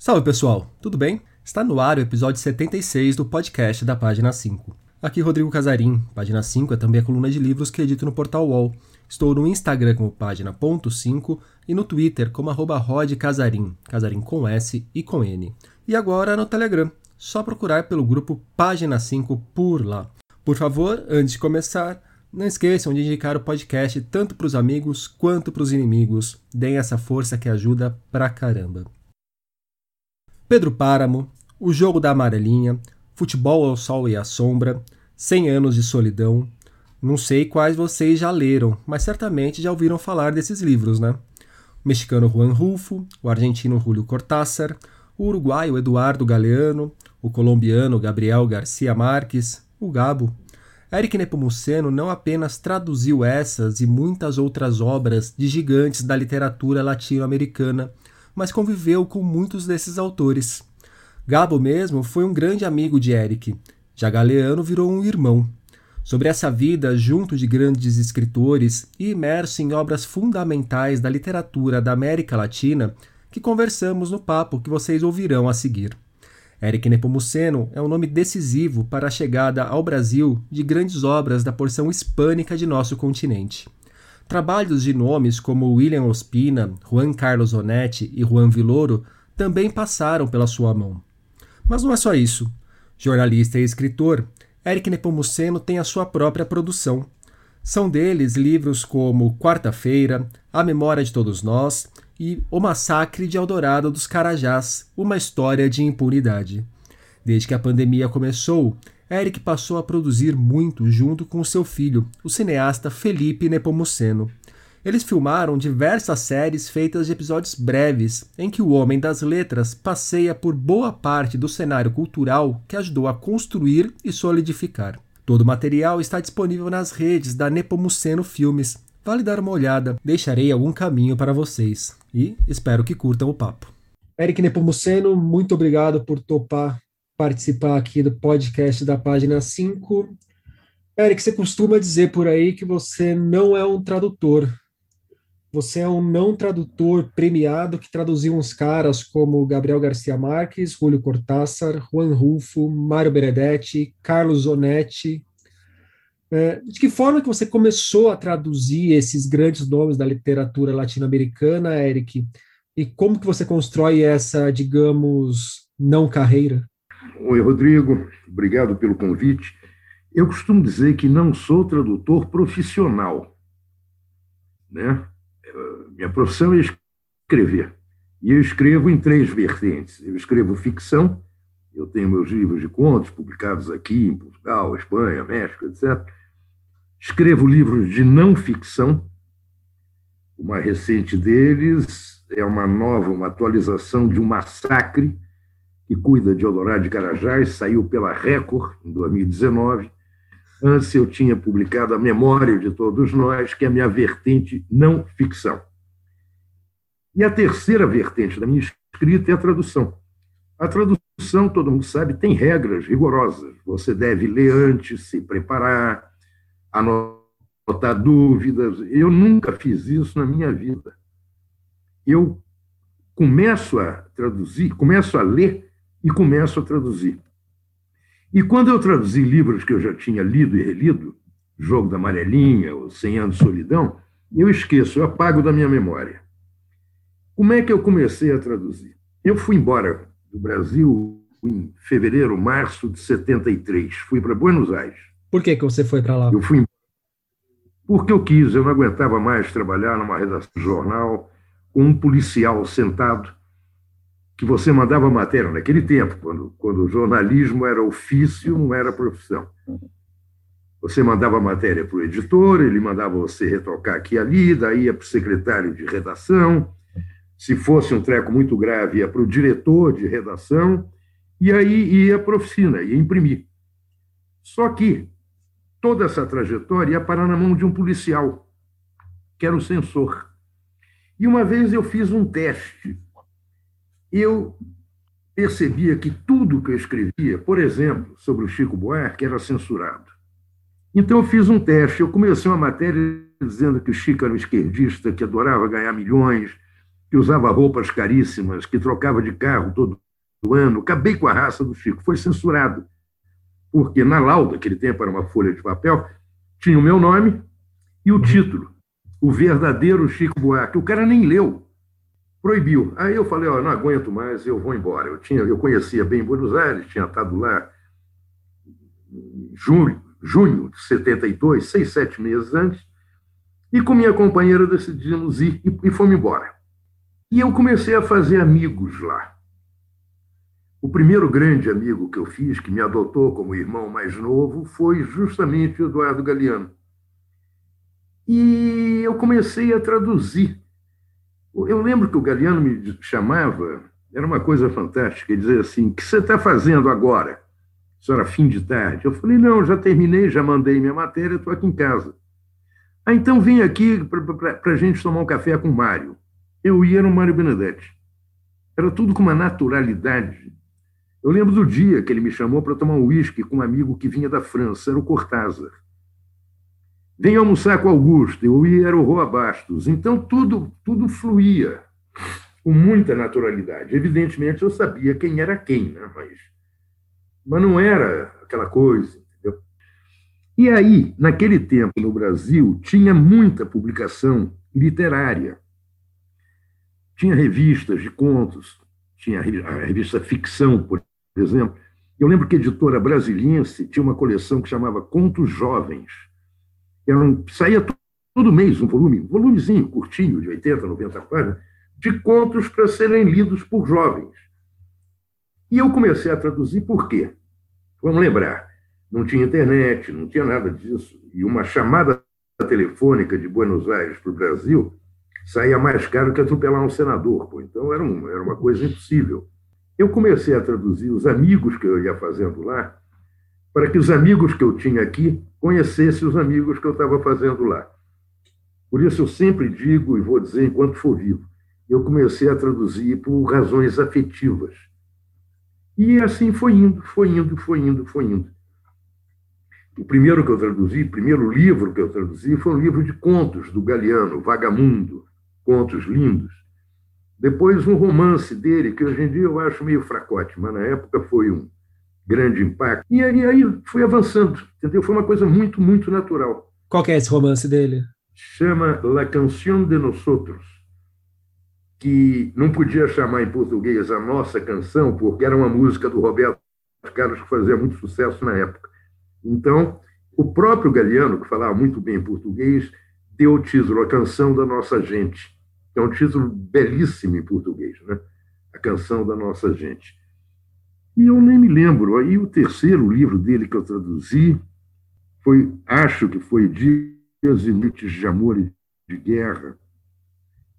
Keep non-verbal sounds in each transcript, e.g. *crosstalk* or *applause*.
Salve pessoal, tudo bem? Está no ar o episódio 76 do podcast da Página 5. Aqui Rodrigo Casarim, Página 5 é também a coluna de livros que edito no portal UOL. Estou no Instagram como página.5 e no Twitter como arroba rodcasarim, casarim com S e com N. E agora no Telegram, só procurar pelo grupo Página 5 por lá. Por favor, antes de começar, não esqueçam de indicar o podcast tanto para os amigos quanto para os inimigos. Deem essa força que ajuda pra caramba. Pedro Páramo, O Jogo da Amarelinha, Futebol ao Sol e à Sombra, 100 Anos de Solidão. Não sei quais vocês já leram, mas certamente já ouviram falar desses livros, né? O mexicano Juan Rulfo, o argentino Julio Cortázar, o uruguaio Eduardo Galeano, o colombiano Gabriel Garcia Marques, o Gabo. Eric Nepomuceno não apenas traduziu essas e muitas outras obras de gigantes da literatura latino-americana, mas conviveu com muitos desses autores. Gabo mesmo foi um grande amigo de Eric. Já Galeano virou um irmão. Sobre essa vida junto de grandes escritores e imerso em obras fundamentais da literatura da América Latina, que conversamos no papo que vocês ouvirão a seguir. Eric Nepomuceno é um nome decisivo para a chegada ao Brasil de grandes obras da porção hispânica de nosso continente. Trabalhos de nomes como William Ospina, Juan Carlos Onetti e Juan Villoro também passaram pela sua mão. Mas não é só isso. Jornalista e escritor, Eric Nepomuceno tem a sua própria produção. São deles livros como Quarta-feira, A Memória de Todos Nós e O Massacre de Eldorado dos Carajás, uma história de impunidade. Desde que a pandemia começou, Eric passou a produzir muito junto com seu filho, o cineasta Felipe Nepomuceno. Eles filmaram diversas séries feitas de episódios breves, em que o homem das letras passeia por boa parte do cenário cultural que ajudou a construir e solidificar. Todo o material está disponível nas redes da Nepomuceno Filmes. Vale dar uma olhada, deixarei algum caminho para vocês. E espero que curtam o papo. Eric Nepomuceno, muito obrigado por topar participar aqui do podcast da página 5. Eric, você costuma dizer por aí que você não é um tradutor. Você é um não tradutor premiado que traduziu uns caras como Gabriel Garcia Marques, Julio Cortázar, Juan Rulfo, Mário Benedetti, Carlos Onetti. É, de que forma que você começou a traduzir esses grandes nomes da literatura latino-americana, Eric? E como que você constrói essa, digamos, não carreira? Oi, Rodrigo, obrigado pelo convite. Eu costumo dizer que não sou tradutor profissional. Né? Minha profissão é escrever. E eu escrevo em três vertentes. Eu escrevo ficção, eu tenho meus livros de contos publicados aqui em Portugal, Espanha, México, etc. Escrevo livros de não ficção. O mais recente deles é uma nova, uma atualização de um massacre que cuida de Eldorado de Carajás, saiu pela Record em 2019. Antes eu tinha publicado A Memória de Todos Nós, que é a minha vertente não ficção. E a terceira vertente da minha escrita é a tradução. A tradução, todo mundo sabe, tem regras rigorosas. Você deve ler antes, se preparar, anotar dúvidas. Eu nunca fiz isso na minha vida. Eu começo a traduzir, começo a ler e começo a traduzir. E quando eu traduzi livros que eu já tinha lido e relido, Jogo da Amarelinha, ou Cem Anos de Solidão, eu esqueço, eu apago da minha memória. Como é que eu comecei a traduzir? Eu fui embora do Brasil em fevereiro, março de 73. Fui para Buenos Aires. Por que, que você foi para lá? Eu fui porque eu quis, eu não aguentava mais trabalhar numa redação de jornal com um policial sentado que você mandava matéria naquele tempo, quando, quando o jornalismo era ofício, não era profissão. Você mandava matéria para o editor, ele mandava você retocar aqui e ali, daí ia para o secretário de redação. Se fosse um treco muito grave, ia para o diretor de redação, e aí ia para a oficina, ia imprimir. Só que toda essa trajetória ia parar na mão de um policial, que era o censor. E uma vez eu fiz um teste eu percebia que tudo que eu escrevia, por exemplo, sobre o Chico Buarque, era censurado. Então eu fiz um teste, eu comecei uma matéria dizendo que o Chico era um esquerdista, que adorava ganhar milhões, que usava roupas caríssimas, que trocava de carro todo ano. Acabei com a raça do Chico. Foi censurado. Porque na lauda, aquele tempo era uma folha de papel, tinha o meu nome e o título. O verdadeiro Chico Buarque. O cara nem leu. Proibiu. Aí eu falei, ó, não aguento mais, eu vou embora. Eu, tinha, eu conhecia bem Buenos Aires, tinha estado lá em junho, junho de 72, seis, sete meses antes, e com minha companheira decidimos ir e, e fomos embora. E eu comecei a fazer amigos lá. O primeiro grande amigo que eu fiz, que me adotou como irmão mais novo, foi justamente Eduardo Galeano. E eu comecei a traduzir. Eu lembro que o Galeano me chamava, era uma coisa fantástica, ele dizia assim: O que você está fazendo agora? Isso era fim de tarde. Eu falei: Não, já terminei, já mandei minha matéria, estou aqui em casa. Ah, então vem aqui para a gente tomar um café com o Mário. Eu ia no Mário Benedetti. Era tudo com uma naturalidade. Eu lembro do dia que ele me chamou para tomar um uísque com um amigo que vinha da França, era o Cortázar. Vem almoçar com Augusto, eu ia, era o Roa Bastos. Então tudo, tudo fluía com muita naturalidade. Evidentemente eu sabia quem era quem, né? mas, mas não era aquela coisa. Entendeu? E aí, naquele tempo no Brasil, tinha muita publicação literária. Tinha revistas de contos, tinha a revista Ficção, por exemplo. Eu lembro que a editora brasiliense tinha uma coleção que chamava Contos Jovens. Era um, saía todo mês um volume, um volumezinho curtinho, de 80, 90 páginas, de contos para serem lidos por jovens. E eu comecei a traduzir por quê? Vamos lembrar, não tinha internet, não tinha nada disso. E uma chamada telefônica de Buenos Aires para o Brasil saía mais caro que atropelar um senador. Pô. Então era, era uma coisa impossível. Eu comecei a traduzir os amigos que eu ia fazendo lá, para que os amigos que eu tinha aqui conhecessem os amigos que eu estava fazendo lá. Por isso eu sempre digo e vou dizer enquanto for vivo, eu comecei a traduzir por razões afetivas. E assim foi indo, foi indo, foi indo, foi indo. O primeiro que eu traduzi, o primeiro livro que eu traduzi foi um livro de contos do Galeano, Vagamundo, contos lindos. Depois, um romance dele, que hoje em dia eu acho meio fracote, mas na época foi um grande impacto. E aí, aí foi avançando, entendeu? Foi uma coisa muito, muito natural. Qual é esse romance dele? Chama La Canción de Nosotros, que não podia chamar em português a nossa canção, porque era uma música do Roberto Carlos que fazia muito sucesso na época. Então, o próprio Galeano, que falava muito bem português, deu o título A Canção da Nossa Gente é um título belíssimo em português, né? A Canção da Nossa Gente. E eu nem me lembro. Aí o terceiro livro dele que eu traduzi foi, acho que foi Dias e Noites de Amor e de Guerra,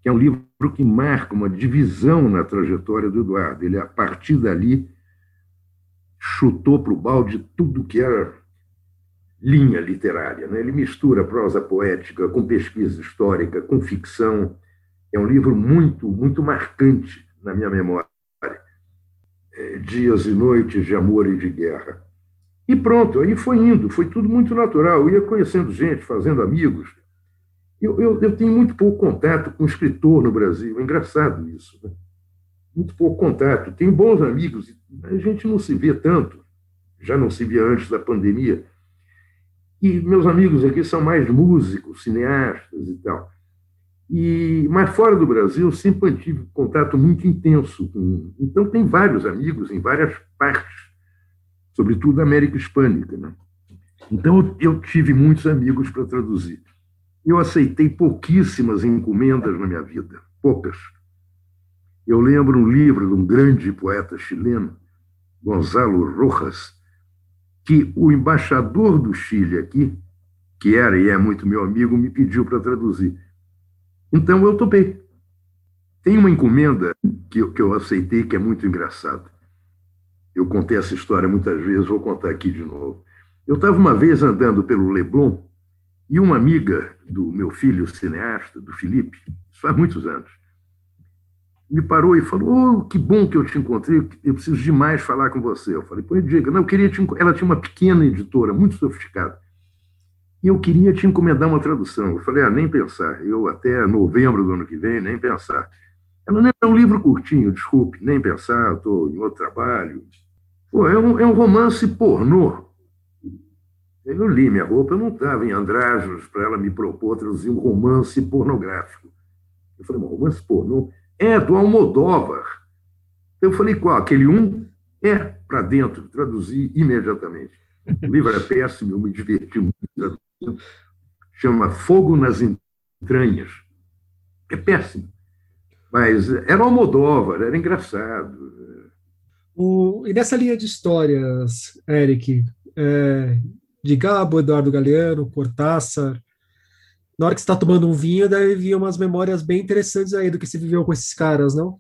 que é um livro que marca uma divisão na trajetória do Eduardo. Ele, a partir dali, chutou para o balde tudo que era linha literária. Né? Ele mistura prosa poética com pesquisa histórica, com ficção, é um livro muito, muito marcante na minha memória. É, Dias e noites de amor e de guerra. E pronto, aí foi indo, foi tudo muito natural. Eu ia conhecendo gente, fazendo amigos. Eu, eu, eu tenho muito pouco contato com escritor no Brasil, é engraçado isso. Né? Muito pouco contato. Tenho bons amigos, a gente não se vê tanto, já não se via antes da pandemia. E meus amigos aqui são mais músicos, cineastas e tal. E, mas fora do Brasil, sempre mantive contato muito intenso. Com, então, tem vários amigos em várias partes, sobretudo da América Hispânica. Né? Então, eu tive muitos amigos para traduzir. Eu aceitei pouquíssimas encomendas na minha vida, poucas. Eu lembro um livro de um grande poeta chileno, Gonzalo Rojas, que o embaixador do Chile aqui, que era e é muito meu amigo, me pediu para traduzir. Então eu topei. Tem uma encomenda que eu, que eu aceitei que é muito engraçada. Eu contei essa história muitas vezes, vou contar aqui de novo. Eu estava uma vez andando pelo Leblon e uma amiga do meu filho cineasta, do Felipe, isso faz muitos anos, me parou e falou: oh, que bom que eu te encontrei, eu preciso demais falar com você. Eu falei: pois diga, não, eu queria te... Ela tinha uma pequena editora, muito sofisticada e eu queria te encomendar uma tradução. Eu falei, ah, nem pensar. Eu até novembro do ano que vem, nem pensar. Ela é um livro curtinho, desculpe, nem pensar, estou em outro trabalho. Pô, é, um, é um romance pornô. Eu li minha roupa, eu não estava em Andrágios para ela me propor traduzir um romance pornográfico. Eu falei, um romance pornô? É, do Almodóvar. Eu falei, qual? Aquele um? É, para dentro, traduzi imediatamente. O livro é péssimo, eu me diverti muito. Chama Fogo nas Entranhas. É péssimo. Mas era Almodóvar, era engraçado. O, e nessa linha de histórias, Eric, é, de Gabo, Eduardo Galeano, Cortázar, na hora que você está tomando um vinho, deve vir umas memórias bem interessantes aí do que você viveu com esses caras, não?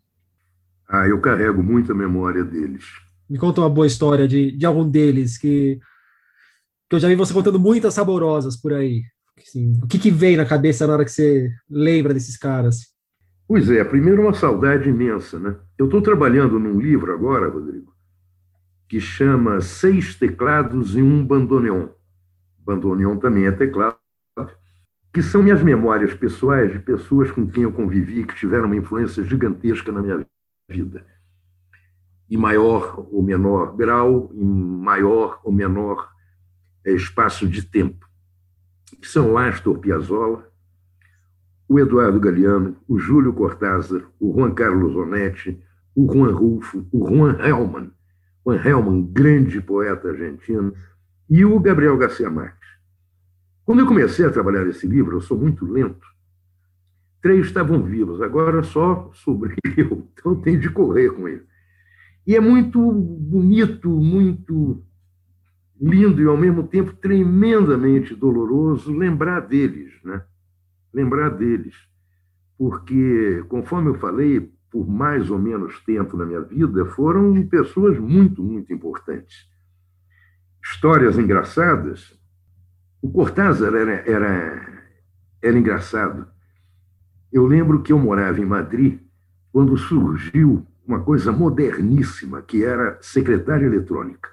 Ah, eu carrego muita memória deles. Me conta uma boa história de, de algum deles que, que eu já vi você contando muitas saborosas por aí. Assim, o que, que vem na cabeça na hora que você lembra desses caras? Pois é, primeiro uma saudade imensa, né? Eu estou trabalhando num livro agora, Rodrigo, que chama Seis Teclados e um Bandoneon. Bandoneon também é teclado, que são minhas memórias pessoais de pessoas com quem eu convivi, que tiveram uma influência gigantesca na minha vida. Em maior ou menor grau, em maior ou menor espaço de tempo. Que são Astor Piazzolla, o Eduardo Galeano, o Júlio Cortázar, o Juan Carlos Onetti, o Juan Rulfo, o Juan Hellman, Juan Hellman, grande poeta argentino, e o Gabriel Garcia Marques. Quando eu comecei a trabalhar esse livro, eu sou muito lento. Três estavam vivos, agora só sobreviveu, *laughs* então tem de correr com ele. E é muito bonito, muito lindo e ao mesmo tempo tremendamente doloroso lembrar deles, né? Lembrar deles, porque conforme eu falei, por mais ou menos tempo na minha vida, foram pessoas muito, muito importantes. Histórias engraçadas o Cortázar era, era, era engraçado. Eu lembro que eu morava em Madrid quando surgiu uma coisa moderníssima, que era secretária eletrônica.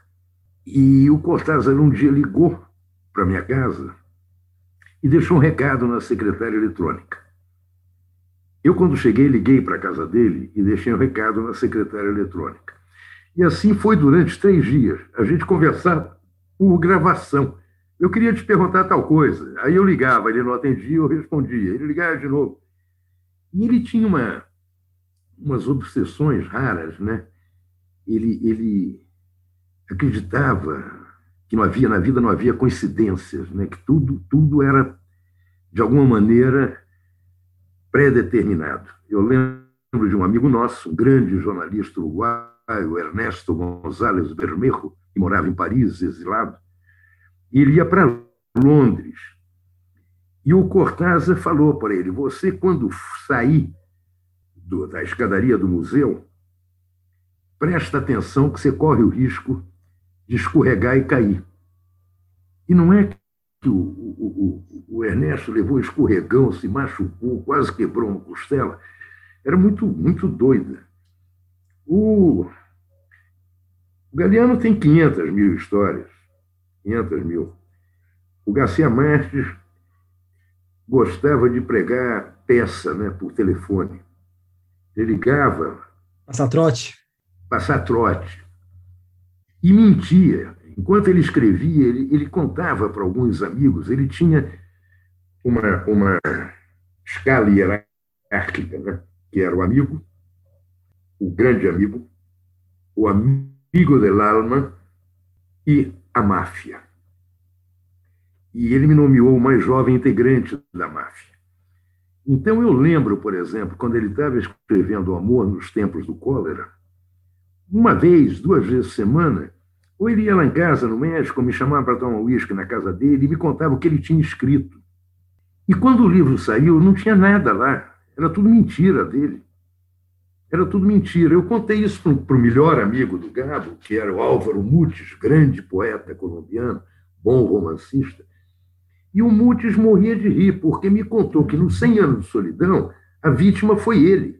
E o Cortázar um dia ligou para minha casa e deixou um recado na secretária eletrônica. Eu, quando cheguei, liguei para a casa dele e deixei um recado na secretária eletrônica. E assim foi durante três dias. A gente conversava por gravação. Eu queria te perguntar tal coisa. Aí eu ligava, ele não atendia, eu respondia. Ele ligava de novo. E ele tinha uma, umas obsessões raras, né? Ele, ele acreditava que não havia na vida não havia coincidências, né? Que tudo tudo era de alguma maneira pré-determinado. Eu lembro de um amigo nosso, um grande jornalista uruguaio, Ernesto González Bermejo, que morava em Paris, exilado ele ia para Londres. E o Cortázar falou para ele: Você, quando sair do, da escadaria do museu, presta atenção que você corre o risco de escorregar e cair. E não é que o, o, o, o Ernesto levou escorregão, se machucou, quase quebrou uma costela. Era muito, muito doida. O, o Galeano tem 500 mil histórias. 500 mil. O Garcia Marques gostava de pregar peça né, por telefone. Ele ligava. Passar trote? Passar trote. E mentia. Enquanto ele escrevia, ele, ele contava para alguns amigos, ele tinha uma, uma escala hierárquica, né? que era o amigo, o grande amigo, o amigo del alma e a máfia. E ele me nomeou o mais jovem integrante da máfia. Então eu lembro, por exemplo, quando ele estava escrevendo O Amor nos Tempos do Cólera, uma vez, duas vezes por semana, ou ele ia lá em casa, no México, me chamava para tomar um uísque na casa dele e me contava o que ele tinha escrito. E quando o livro saiu, não tinha nada lá. Era tudo mentira dele. Era tudo mentira. Eu contei isso para o melhor amigo do Gabo, que era o Álvaro Mutis, grande poeta colombiano, bom romancista. E o Mutis morria de rir, porque me contou que nos 100 anos de solidão, a vítima foi ele.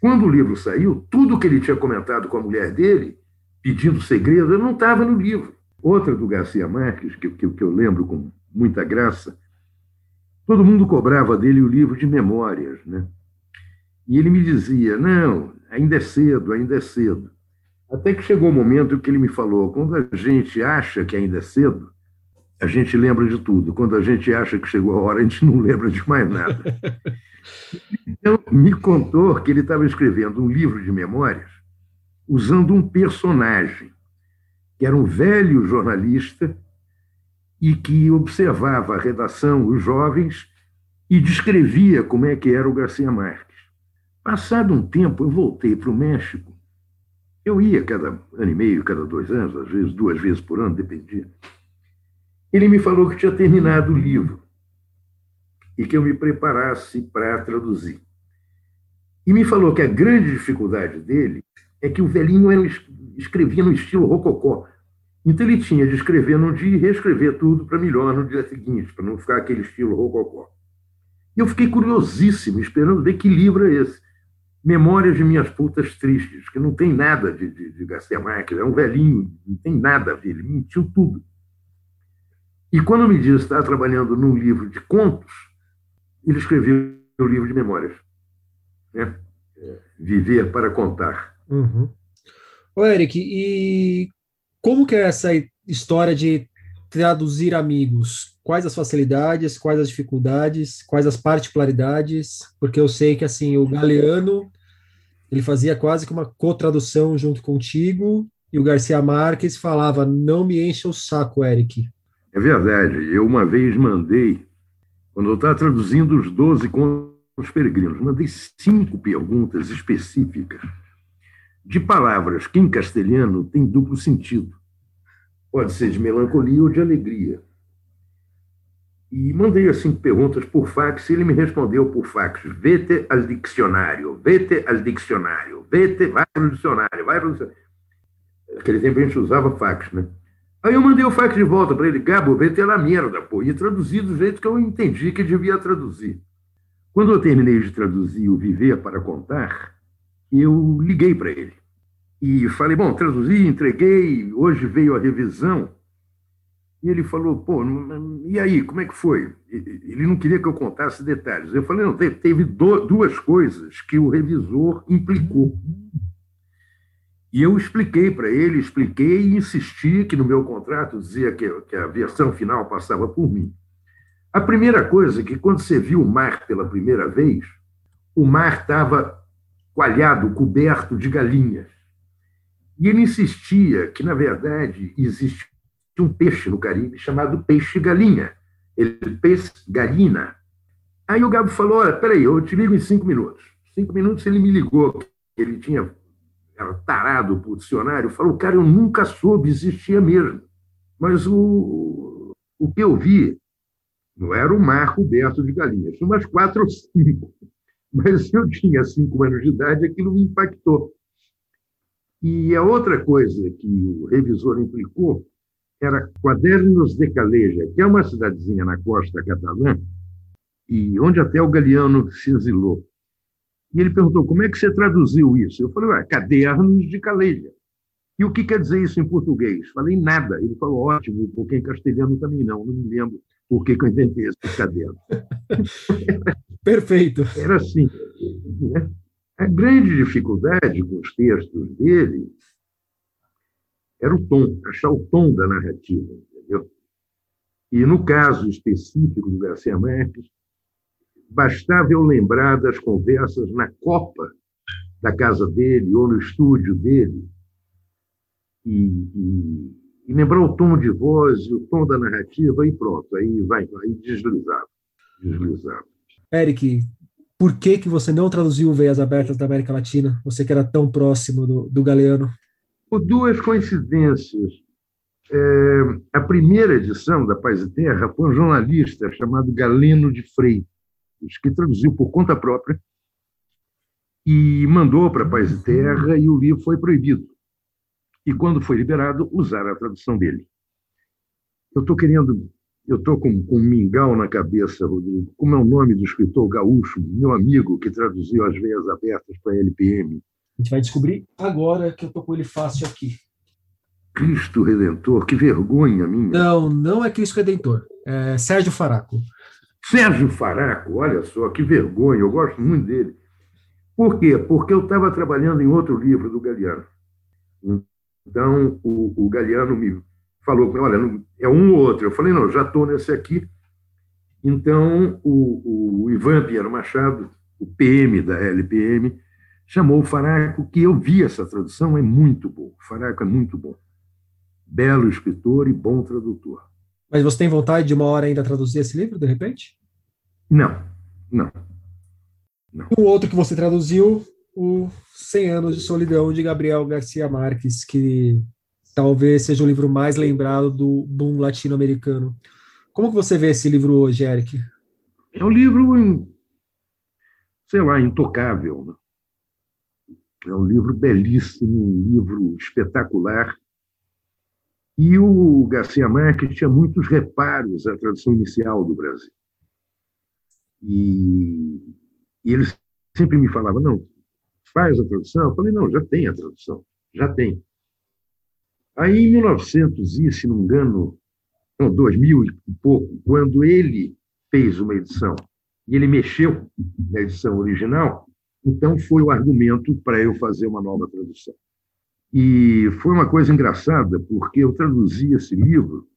Quando o livro saiu, tudo que ele tinha comentado com a mulher dele, pedindo segredo, não estava no livro. Outra do Garcia Marques, que, que, que eu lembro com muita graça, todo mundo cobrava dele o livro de memórias, né? E ele me dizia: Não, ainda é cedo, ainda é cedo. Até que chegou o um momento que ele me falou: quando a gente acha que ainda é cedo, a gente lembra de tudo. Quando a gente acha que chegou a hora, a gente não lembra de mais nada. *laughs* Então, me contou que ele estava escrevendo um livro de memórias usando um personagem, que era um velho jornalista e que observava a redação, os jovens, e descrevia como é que era o Garcia Marques. Passado um tempo, eu voltei para o México. Eu ia cada ano e meio, cada dois anos, às vezes duas vezes por ano, dependia. Ele me falou que tinha terminado o livro e que eu me preparasse para traduzir. E me falou que a grande dificuldade dele é que o velhinho era, escrevia no estilo rococó. Então ele tinha de escrever num dia e reescrever tudo para melhor no dia seguinte, para não ficar aquele estilo rococó. E eu fiquei curiosíssimo, esperando ver que livro é esse. Memórias de Minhas Putas Tristes, que não tem nada de, de, de Garcia Marques, é um velhinho, não tem nada a ver, ele mentiu tudo. E quando me disse que estava trabalhando num livro de contos, ele escreveu o livro de memórias. Né? Viver para contar. Uhum. Ô, Eric, e como que é essa história de traduzir amigos? Quais as facilidades, quais as dificuldades, quais as particularidades? Porque eu sei que assim o Galeano ele fazia quase que uma co-tradução junto contigo e o Garcia Marques falava: "Não me encha o saco, Eric. É verdade. Eu uma vez mandei, quando eu estava traduzindo os 12 contos peregrinos, mandei cinco perguntas específicas de palavras que em castelhano tem duplo sentido. Pode ser de melancolia ou de alegria. E mandei as cinco perguntas por fax e ele me respondeu por fax: vete al dicionário, vete al dicionário, vete, vai para o dicionário, vai para o dicionário. Naquele tempo a gente usava fax, né? Aí eu mandei o fax de volta para ele, Gabo, vê na merda, pô, e traduzi do jeito que eu entendi que devia traduzir. Quando eu terminei de traduzir o Viver para Contar, eu liguei para ele e falei, bom, traduzi, entreguei, hoje veio a revisão. E ele falou, pô, e aí, como é que foi? Ele não queria que eu contasse detalhes. Eu falei, não, teve duas coisas que o revisor implicou. E eu expliquei para ele, expliquei e insisti que no meu contrato dizia que, que a versão final passava por mim. A primeira coisa é que quando você viu o mar pela primeira vez, o mar estava coalhado, coberto de galinhas. E ele insistia que, na verdade, existe um peixe no Caribe chamado peixe-galinha, ele peixe galina. Aí o Gabo falou: Olha, peraí, eu te ligo em cinco minutos. Cinco minutos ele me ligou, ele tinha era tarado por dicionário, falou, cara, eu nunca soube, existia mesmo. Mas o, o que eu vi não era o mar coberto de galinhas, umas quatro ou cinco. Mas eu tinha cinco anos de idade, aquilo me impactou. E a outra coisa que o revisor implicou era Quadernos de Caleja, que é uma cidadezinha na costa catalã, e onde até o Galeano se exilou. E ele perguntou, como é que você traduziu isso? Eu falei, cadernos de caleja. E o que quer dizer isso em português? Falei, nada. Ele falou, ótimo, porque em castelhano também não. Não me lembro por que, que eu inventei esse caderno. *laughs* Perfeito. Era assim. Né? A grande dificuldade com os textos dele era o tom, achar o tom da narrativa, entendeu? E no caso específico do Garcia Marques, Bastava eu lembrar das conversas na copa da casa dele ou no estúdio dele e, e, e lembrar o tom de voz e o tom da narrativa e pronto, aí vai, aí deslizava, deslizava. Eric, por que, que você não traduziu Veias Abertas da América Latina? Você que era tão próximo do, do Galeano. Por duas coincidências. É, a primeira edição da Paz e Terra foi um jornalista chamado Galeno de Freitas que traduziu por conta própria e mandou para Paz e Terra e o livro foi proibido. E quando foi liberado, usaram a tradução dele. Eu estou querendo, eu estou com, com um mingau na cabeça, Rodrigo. Como é o nome do escritor gaúcho, meu amigo, que traduziu As Veias Abertas para a LPM? A gente vai descobrir agora que eu estou com ele fácil aqui. Cristo Redentor, que vergonha minha. Não, não é Cristo Redentor. É Sérgio Faraco. Sérgio Faraco, olha só, que vergonha, eu gosto muito dele. Por quê? Porque eu estava trabalhando em outro livro do Galeano. Então, o, o Galeano me falou, olha, é um ou outro. Eu falei, não, já estou nesse aqui. Então, o, o Ivan Pinheiro Machado, o PM da LPM, chamou o Faraco, que eu vi essa tradução, é muito bom. O Faraco é muito bom. Belo escritor e bom tradutor. Mas você tem vontade de uma hora ainda traduzir esse livro, de repente? Não, não. não. O outro que você traduziu, o 100 Anos de Solidão, de Gabriel Garcia Marques, que talvez seja o livro mais lembrado do boom latino-americano. Como que você vê esse livro hoje, Eric? É um livro, sei lá, intocável. Né? É um livro belíssimo, um livro espetacular. E o Garcia Marques tinha muitos reparos à tradução inicial do Brasil. E, e ele sempre me falava, não, faz a tradução. Eu falei, não, já tem a tradução, já tem. Aí, em 1900 e, se não me engano, não, 2000 e pouco, quando ele fez uma edição e ele mexeu na edição original, então foi o argumento para eu fazer uma nova tradução. E foi uma coisa engraçada, porque eu traduzi esse livro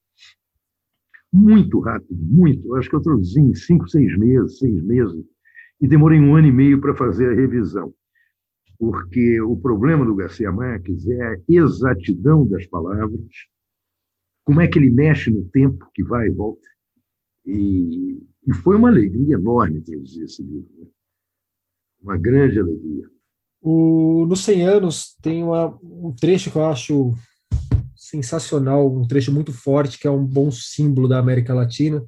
muito rápido, muito. Acho que eu traduzi em cinco, seis meses, seis meses, e demorei um ano e meio para fazer a revisão. Porque o problema do Garcia Marques é a exatidão das palavras, como é que ele mexe no tempo que vai e volta. E, e foi uma alegria enorme traduzir esse livro. Né? Uma grande alegria. O, no 100 anos tem uma, um trecho que eu acho sensacional, um trecho muito forte, que é um bom símbolo da América Latina.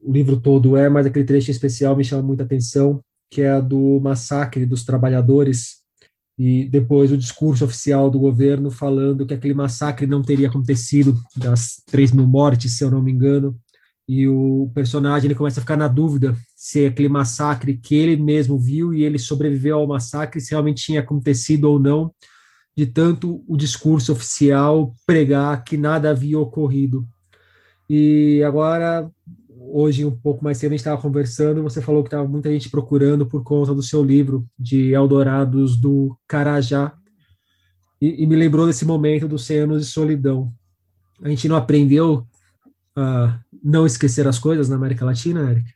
O livro todo é, mas aquele trecho em especial me chama muita atenção, que é a do massacre dos trabalhadores e depois o discurso oficial do governo falando que aquele massacre não teria acontecido, das 3 mil mortes, se eu não me engano, e o personagem ele começa a ficar na dúvida se aquele massacre que ele mesmo viu e ele sobreviveu ao massacre se realmente tinha acontecido ou não, de tanto o discurso oficial pregar que nada havia ocorrido. E agora, hoje, um pouco mais cedo, a gente estava conversando, você falou que estava muita gente procurando por conta do seu livro de Eldorados do Carajá, e, e me lembrou desse momento dos 100 anos de solidão. A gente não aprendeu a não esquecer as coisas na América Latina, Eric?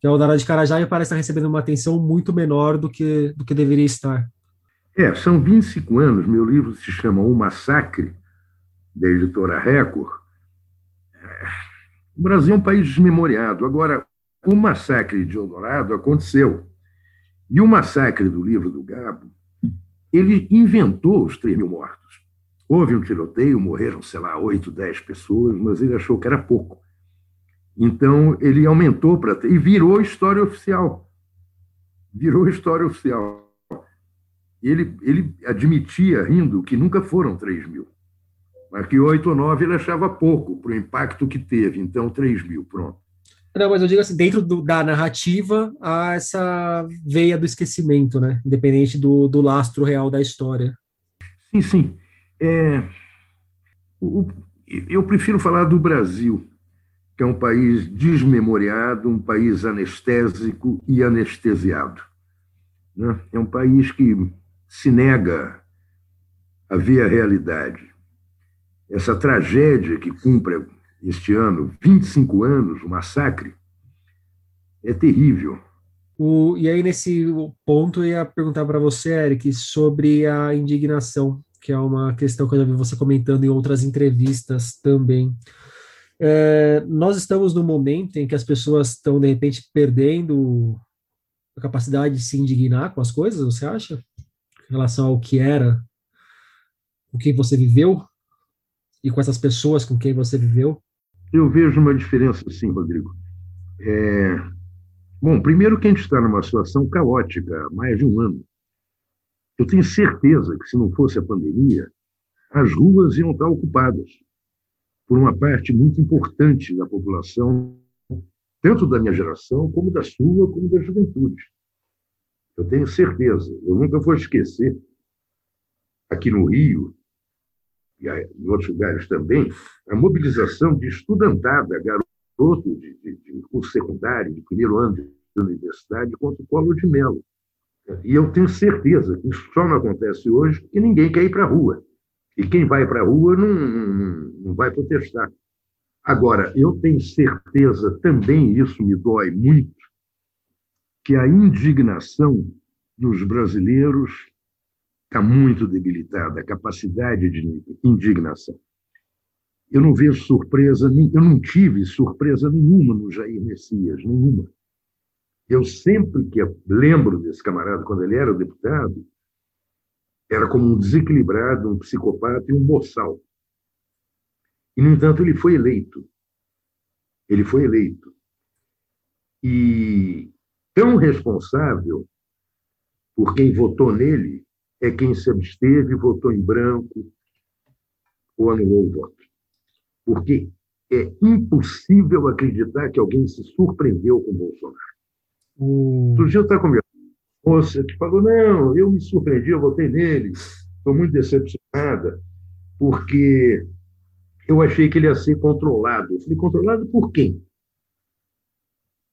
Que Eldorado de Carajá parece estar recebendo uma atenção muito menor do que, do que deveria estar. É, são 25 anos. Meu livro se chama O Massacre, da editora Record. É, o Brasil é um país desmemoriado. Agora, o massacre de Eldorado aconteceu. E o massacre do livro do Gabo, ele inventou os 3 mil mortos. Houve um tiroteio, morreram, sei lá, oito, dez pessoas, mas ele achou que era pouco. Então, ele aumentou para. e virou história oficial. Virou história oficial. Ele, ele admitia, rindo, que nunca foram 3 mil. Mas que oito ou nove ele achava pouco para o impacto que teve. Então, 3 mil, pronto. Não, mas eu digo assim, dentro do, da narrativa, há essa veia do esquecimento, né? Independente do, do lastro real da história. Sim, sim. É, o, eu prefiro falar do Brasil, que é um país desmemoriado, um país anestésico e anestesiado. Né? É um país que se nega a ver a realidade. Essa tragédia que cumpre este ano, 25 anos, o massacre, é terrível. O, e aí, nesse ponto, eu ia perguntar para você, Eric, sobre a indignação que é uma questão que eu já vi você comentando em outras entrevistas também. É, nós estamos no momento em que as pessoas estão, de repente, perdendo a capacidade de se indignar com as coisas, você acha? Em relação ao que era, o que você viveu e com essas pessoas com quem você viveu? Eu vejo uma diferença, sim, Rodrigo. É... Bom, primeiro que a gente está numa situação caótica há mais de um ano. Eu tenho certeza que, se não fosse a pandemia, as ruas iam estar ocupadas por uma parte muito importante da população, tanto da minha geração, como da sua, como da juventude. Eu tenho certeza. Eu nunca vou esquecer, aqui no Rio, e em outros lugares também, a mobilização de estudantada, garoto de, de, de curso secundário, de primeiro ano de universidade, contra o Colo de Mello E eu tenho certeza que isso só não acontece hoje porque ninguém quer ir para a rua. E quem vai para a rua não, não, não vai protestar. Agora, eu tenho certeza também, isso me dói muito, que a indignação dos brasileiros está muito debilitada, a capacidade de indignação. Eu não vejo surpresa, eu não tive surpresa nenhuma no Jair Messias, nenhuma. Eu sempre que lembro desse camarada, quando ele era deputado, era como um desequilibrado, um psicopata e um boçal. E, no entanto, ele foi eleito. Ele foi eleito. E tão responsável por quem votou nele é quem se absteve, votou em branco ou anulou o voto. Porque é impossível acreditar que alguém se surpreendeu com Bolsonaro. O... Outro dia eu estava conversando com moça que falou: não, eu me surpreendi, eu votei nele, estou muito decepcionada, porque eu achei que ele ia ser controlado. Eu falei: controlado por quem?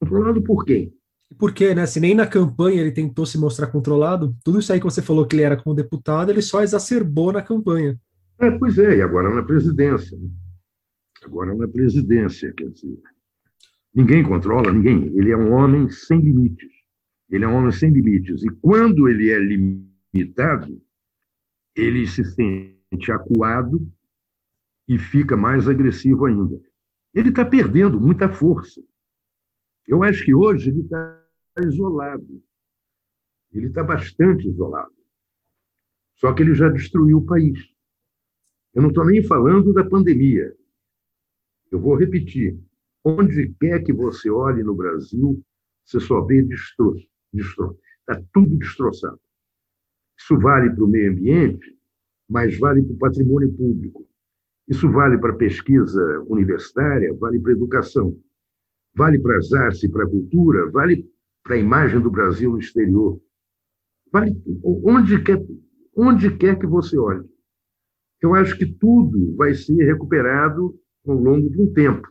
Controlado por quem? Por quê, né? Se nem na campanha ele tentou se mostrar controlado, tudo isso aí que você falou que ele era como deputado, ele só exacerbou na campanha. É, pois é, e agora na presidência. Né? Agora na presidência, quer dizer. Ninguém controla ninguém. Ele é um homem sem limites. Ele é um homem sem limites. E quando ele é limitado, ele se sente acuado e fica mais agressivo ainda. Ele está perdendo muita força. Eu acho que hoje ele está isolado. Ele está bastante isolado. Só que ele já destruiu o país. Eu não estou nem falando da pandemia. Eu vou repetir. Onde quer que você olhe no Brasil, você só vê destroço. destroço. Está tudo destroçado. Isso vale para o meio ambiente, mas vale para o patrimônio público. Isso vale para a pesquisa universitária, vale para a educação, vale para as artes e para a cultura, vale para a imagem do Brasil no exterior. Vale onde quer, onde quer que você olhe. Eu acho que tudo vai ser recuperado ao longo de um tempo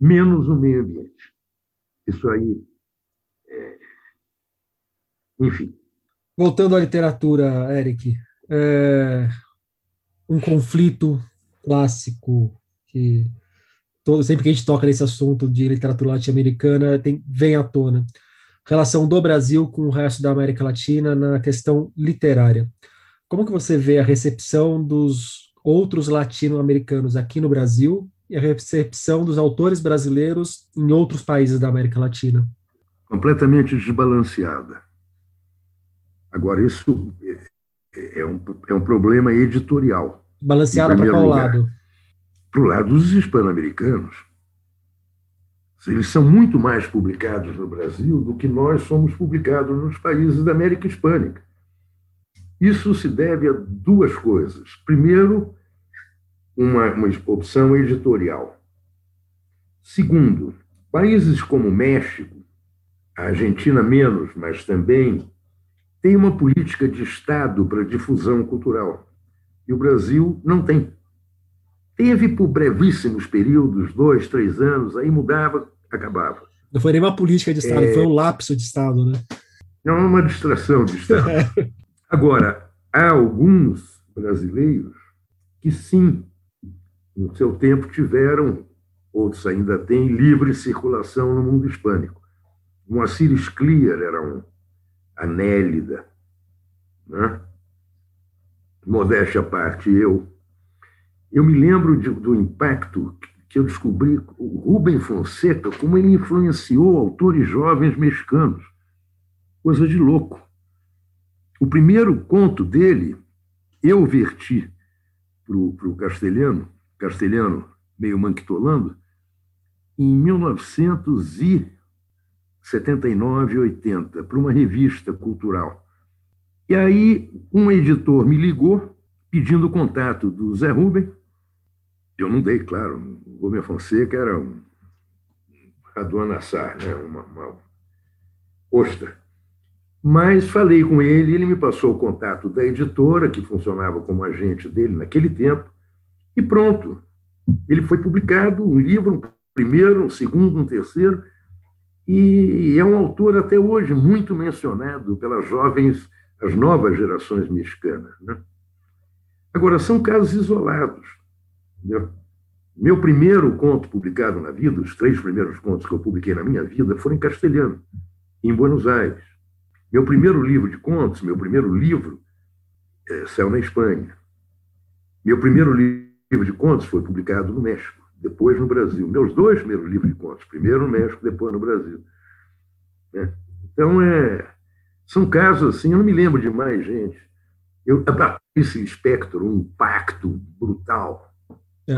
menos o meio ambiente. Isso aí. É... Enfim. Voltando à literatura, Eric, é... um conflito clássico que todo, sempre que a gente toca nesse assunto de literatura latino-americana vem à tona. Relação do Brasil com o resto da América Latina na questão literária. Como que você vê a recepção dos outros latino-americanos aqui no Brasil e a recepção dos autores brasileiros em outros países da América Latina? Completamente desbalanceada. Agora, isso é, é um, é um problema editorial. Balanceada para qual lugar. lado? Para o lado dos hispano-americanos. Eles são muito mais publicados no Brasil do que nós somos publicados nos países da América Hispânica. Isso se deve a duas coisas. Primeiro, uma, uma opção editorial. Segundo, países como México, a Argentina menos, mas também tem uma política de Estado para difusão cultural. E o Brasil não tem. Teve por brevíssimos períodos, dois, três anos, aí mudava, acabava. Não foi nem uma política de Estado, é... foi um lapso de Estado, né? Não, uma distração de Estado. *laughs* Agora, há alguns brasileiros que sim no seu tempo tiveram, outros ainda têm, livre circulação no mundo hispânico. Moacir Scliar era um anélida, né? modéstia à parte, eu. Eu me lembro de, do impacto que eu descobri o Rubem Fonseca, como ele influenciou autores jovens mexicanos. Coisa de louco. O primeiro conto dele, eu verti para o castelhano, castelhano, meio manquitolando, em 1979, 80, para uma revista cultural. E aí um editor me ligou pedindo o contato do Zé Rubem. Eu não dei, claro. O Rubem Fonseca era um, a né? uma, uma ostra. Mas falei com ele, ele me passou o contato da editora, que funcionava como agente dele naquele tempo, e pronto. Ele foi publicado, um livro, um primeiro, um segundo, um terceiro. E é um autor até hoje muito mencionado pelas jovens, as novas gerações mexicanas. Né? Agora, são casos isolados. Entendeu? Meu primeiro conto publicado na vida, os três primeiros contos que eu publiquei na minha vida, foram em castelhano, em Buenos Aires. Meu primeiro livro de contos, meu primeiro livro, é, saiu na Espanha. Meu primeiro livro de contos foi publicado no México, depois no Brasil. Meus dois primeiros livros de contos, primeiro no México, depois no Brasil. É. Então, é, são casos assim, eu não me lembro de mais gente. Eu, esse espectro, um impacto brutal. É,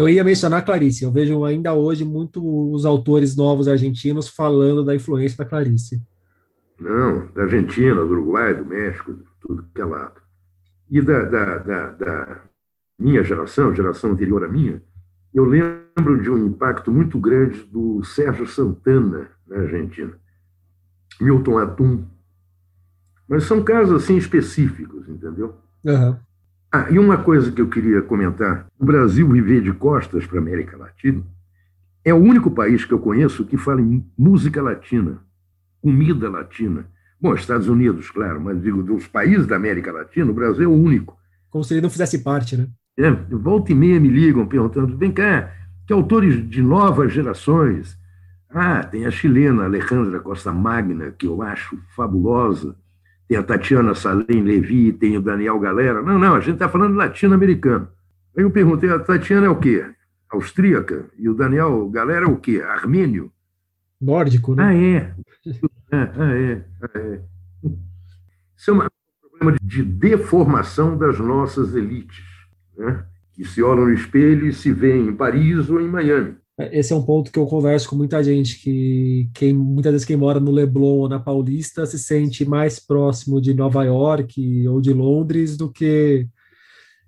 eu ia mencionar a Clarice. Eu vejo ainda hoje muito os autores novos argentinos falando da influência da Clarice. Não, da Argentina, do Uruguai, do México, tudo que é lado. E da, da, da, da minha geração, geração anterior à minha, eu lembro de um impacto muito grande do Sérgio Santana, na Argentina. Milton Atum. Mas são casos assim específicos, entendeu? Uhum. Ah, e uma coisa que eu queria comentar: o Brasil viver de costas para a América Latina é o único país que eu conheço que fala em música latina, comida latina. Bom, Estados Unidos, claro, mas digo, dos países da América Latina, o Brasil é o único. Como se ele não fizesse parte, né? É, volta e meia me ligam perguntando: vem cá, que autores de novas gerações? Ah, tem a chilena Alejandra Costa Magna, que eu acho fabulosa tem a Tatiana Salim Levi, tem o Daniel Galera. Não, não, a gente está falando latino-americano. Aí eu perguntei, a Tatiana é o quê? Austríaca? E o Daniel Galera é o quê? Armênio? Nórdico, né? Ah, é. Ah, ah, é. Ah, é. Isso é um problema de deformação das nossas elites, né? que se olham no espelho e se veem em Paris ou em Miami. Esse é um ponto que eu converso com muita gente, que quem, muitas vezes quem mora no Leblon ou na Paulista se sente mais próximo de Nova York ou de Londres do que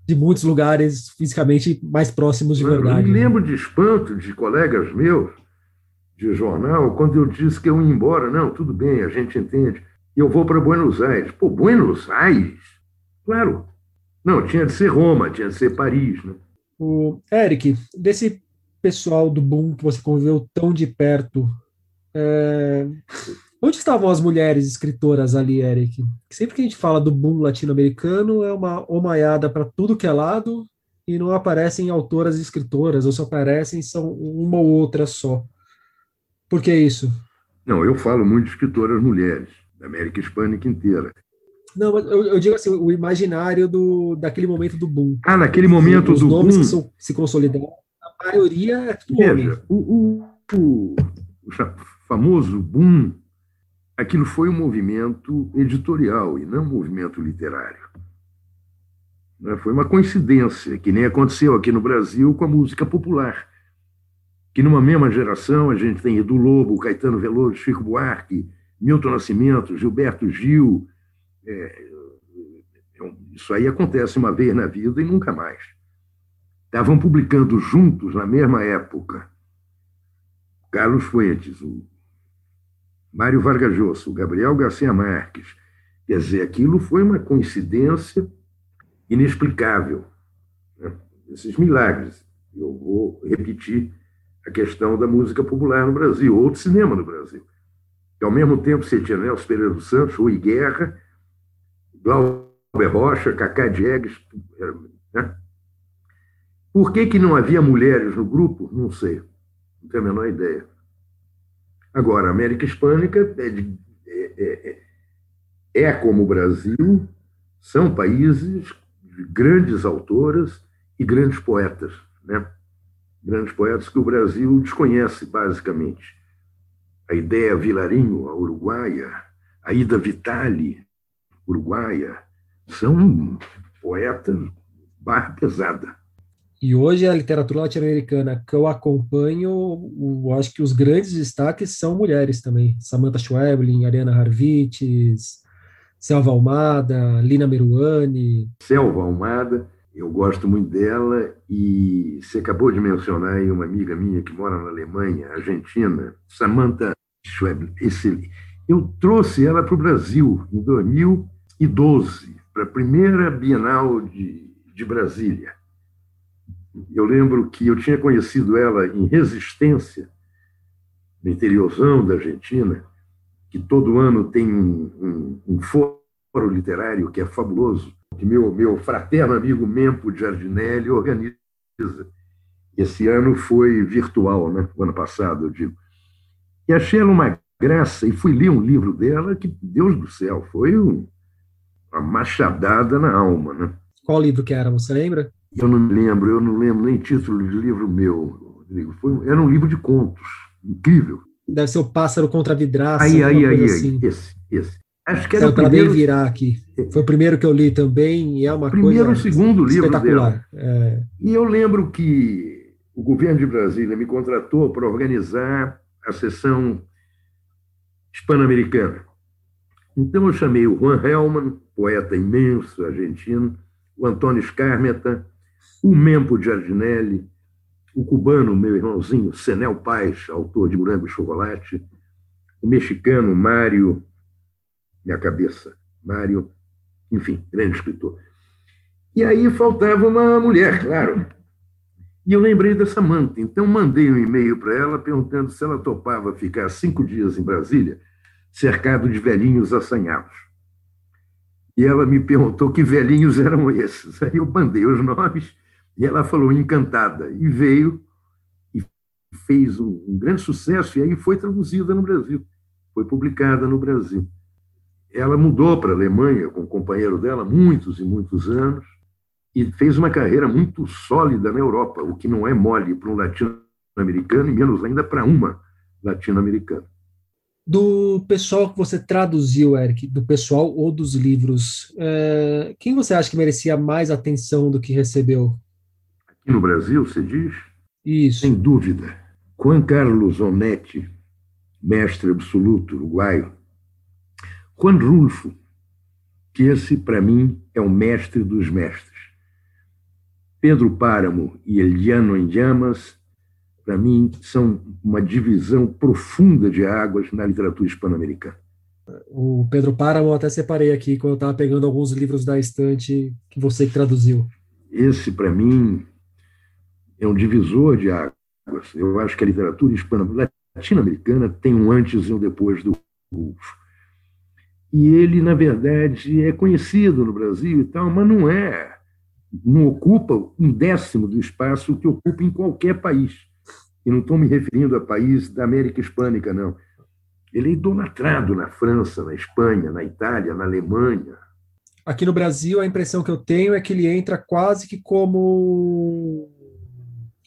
de muitos lugares fisicamente mais próximos de verdade. Eu me lembro de espanto de colegas meus de jornal quando eu disse que eu ia embora. Não, tudo bem, a gente entende. Eu vou para Buenos Aires. Pô, Buenos Aires? Claro. Não, tinha de ser Roma, tinha de ser Paris. Né? O Eric, desse pessoal do boom que você conviveu tão de perto, é... onde estavam as mulheres escritoras ali, Eric? Sempre que a gente fala do boom latino-americano, é uma omaiada para tudo que é lado e não aparecem autoras e escritoras, ou se aparecem, são uma ou outra só. Por que isso? Não, eu falo muito de escritoras mulheres, da América Hispânica inteira. Não, mas eu, eu, digo assim, o imaginário do, daquele momento do boom. Ah, naquele momento os do nomes boom. que são, se consolidaram maioria é tudo Veja, homem. O, o, o, famoso boom, aquilo foi um movimento editorial e não um movimento literário. Né? Foi uma coincidência, que nem aconteceu aqui no Brasil com a música popular. Que numa mesma geração a gente tem Edu Lobo, Caetano Veloso, Chico Buarque, Milton Nascimento, Gilberto Gil. É, é isso aí acontece uma vez na vida e nunca mais estavam publicando juntos na mesma época. Carlos Fuentes, o Mário Vargas Llosa, o Gabriel Garcia Marques. Quer dizer, aquilo foi uma coincidência inexplicável. Né? Esses milagres. Eu vou repetir a questão da música popular no Brasil, ou do cinema no Brasil. Que ao mesmo tempo você tinha Nelson Pereira dos Santos, Rui Guerra, Glauber Rocha, Cacá Diegues, né? Por que, que não havia mulheres no grupo? Não sei. Não tenho a menor ideia. Agora, a América Hispânica é, de, é, é, é como o Brasil, são países de grandes autoras e grandes poetas, né? Grandes poetas que o Brasil desconhece, basicamente. A ideia Vilarinho, a uruguaia, a Ida Vitali, uruguaia, são poetas barra pesada. E hoje a literatura latino-americana que eu acompanho, eu acho que os grandes destaques são mulheres também. Samantha Schweblin, Ariana Harvitz, Selva Almada, Lina Meruane. Selva Almada, eu gosto muito dela e você acabou de mencionar aí uma amiga minha que mora na Alemanha, Argentina, Samantha Schweblin. Esse, eu trouxe ela para o Brasil em 2012, para a primeira Bienal de, de Brasília. Eu lembro que eu tinha conhecido ela em Resistência, no interiorzão da Argentina, que todo ano tem um, um, um fórum literário que é fabuloso, que meu, meu fraterno amigo Mempo Giardinelli organiza. Esse ano foi virtual, né? o ano passado, eu digo. E achei ela uma graça, e fui ler um livro dela que, Deus do céu, foi um, uma machadada na alma. Né? Qual livro que era, você lembra? Eu não me lembro, eu não lembro nem título de livro meu, Rodrigo. Foi, era um livro de contos, incrível. Deve ser o Pássaro contra a Vidraça. Aí, aí, aí, assim. esse, esse. Acho que era Saiu o primeiro... virar aqui. Foi o primeiro que eu li também e é uma primeiro coisa segundo livro dela. É... E eu lembro que o governo de Brasília me contratou para organizar a sessão hispano-americana. Então eu chamei o Juan Helman, poeta imenso argentino, o Antônio Scarmeta, o Mempo Giardinelli, o cubano, meu irmãozinho, Senel Paz, autor de Morango e Chocolate, o mexicano Mário, minha cabeça, Mário, enfim, grande escritor. E aí faltava uma mulher, claro. E eu lembrei dessa manta, então mandei um e-mail para ela perguntando se ela topava ficar cinco dias em Brasília, cercado de velhinhos assanhados. E ela me perguntou que velhinhos eram esses. Aí eu mandei os nomes e ela falou encantada. E veio e fez um, um grande sucesso, e aí foi traduzida no Brasil, foi publicada no Brasil. Ela mudou para a Alemanha com o companheiro dela muitos e muitos anos e fez uma carreira muito sólida na Europa, o que não é mole para um latino-americano e menos ainda para uma latino-americana. Do pessoal que você traduziu, Eric, do pessoal ou dos livros, é, quem você acha que merecia mais atenção do que recebeu? No Brasil, você diz? Isso. Sem dúvida. Juan Carlos Onetti, mestre absoluto uruguaio. Juan Rulfo, que esse, para mim, é o mestre dos mestres. Pedro Páramo e Eliano em Llamas, para mim, são uma divisão profunda de águas na literatura hispano-americana. O Pedro Páramo eu até separei aqui quando eu estava pegando alguns livros da estante que você traduziu. Esse, para mim, é um divisor de águas. Eu acho que a literatura latino-americana tem um antes e um depois do Rulfo. E ele, na verdade, é conhecido no Brasil e tal, mas não é. Não ocupa um décimo do espaço que ocupa em qualquer país. E não estou me referindo a país da América Hispânica, não. Ele é idolatrado na França, na Espanha, na Itália, na Alemanha. Aqui no Brasil, a impressão que eu tenho é que ele entra quase que como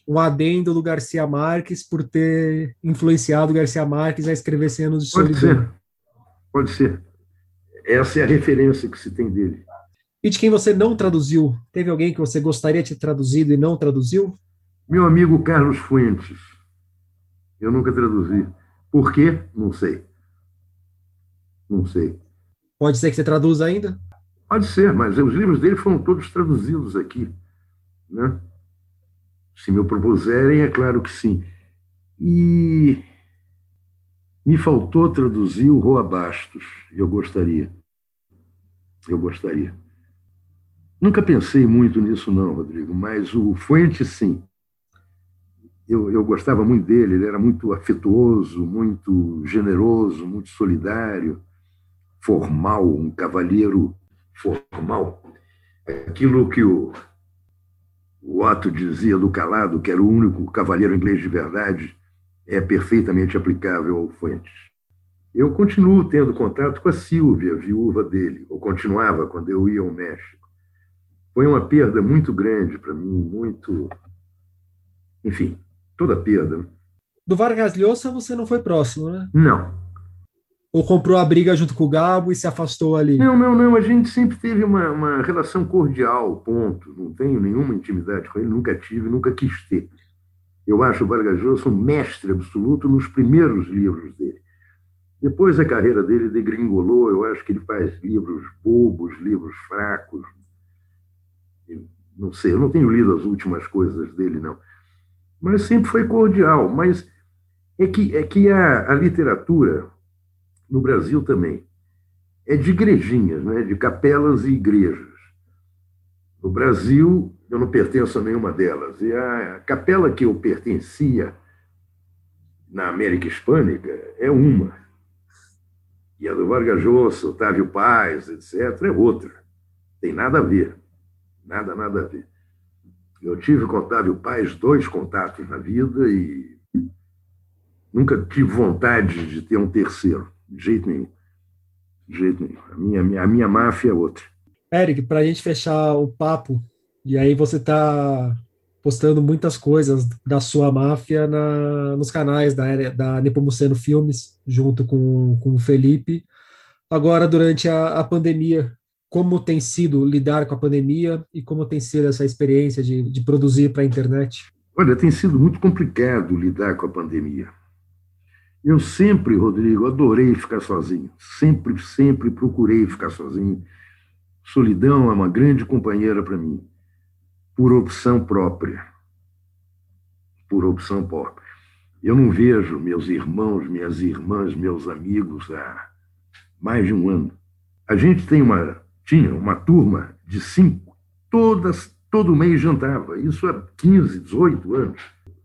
um adendo do Garcia Marques por ter influenciado o Garcia Marques a escrever Cenas de Solidão. Pode ser. Pode ser. Essa é a referência que se tem dele. E de quem você não traduziu? Teve alguém que você gostaria de ter traduzido e não traduziu? Meu amigo Carlos Fuentes. Eu nunca traduzi. Por quê? Não sei. Não sei. Pode ser que você traduza ainda? Pode ser, mas os livros dele foram todos traduzidos aqui. Né? Se me propuserem, é claro que sim. E me faltou traduzir o Roa Bastos. Eu gostaria. Eu gostaria. Nunca pensei muito nisso, não, Rodrigo, mas o Fuente, sim. Eu, eu gostava muito dele, ele era muito afetuoso, muito generoso, muito solidário, formal, um cavalheiro formal. Aquilo que o Otto dizia do Calado, que era o único cavaleiro inglês de verdade, é perfeitamente aplicável ao Fuentes. Eu continuo tendo contato com a Silvia, viúva dele, ou continuava quando eu ia ao México. Foi uma perda muito grande para mim, muito. Enfim, toda perda. Do Vargas Llosa você não foi próximo, né? Não, ou comprou a briga junto com o Gabo e se afastou ali? Não, não, não. A gente sempre teve uma, uma relação cordial, ponto. Não tenho nenhuma intimidade com ele, nunca tive, nunca quis ter. Eu acho o Vargas Llosa um mestre absoluto nos primeiros livros dele. Depois a carreira dele degringolou, eu acho que ele faz livros bobos, livros fracos. Não sei, eu não tenho lido as últimas coisas dele, não. Mas sempre foi cordial. Mas é que, é que a, a literatura, no Brasil também, é de igrejinhas, né? de capelas e igrejas. No Brasil, eu não pertenço a nenhuma delas. E a capela que eu pertencia, na América Hispânica é uma. E a do Vargas Llosa, Otávio Paz, etc., é outra. Tem nada a ver. Nada, nada a ver. Eu tive com Otávio Paz dois contatos na vida e nunca tive vontade de ter um terceiro, de jeito nenhum. De jeito nenhum. A minha, a minha, a minha máfia é outra. Eric, para a gente fechar o papo, e aí você está postando muitas coisas da sua máfia na, nos canais da, da Nepomuceno Filmes, junto com, com o Felipe. Agora, durante a, a pandemia, como tem sido lidar com a pandemia e como tem sido essa experiência de, de produzir para a internet? Olha, tem sido muito complicado lidar com a pandemia. Eu sempre, Rodrigo, adorei ficar sozinho. Sempre, sempre procurei ficar sozinho. Solidão é uma grande companheira para mim, por opção própria. Por opção própria. Eu não vejo meus irmãos, minhas irmãs, meus amigos há mais de um ano. A gente tem uma tinha uma turma de cinco, todas, todo mês jantava, isso há 15, 18 anos.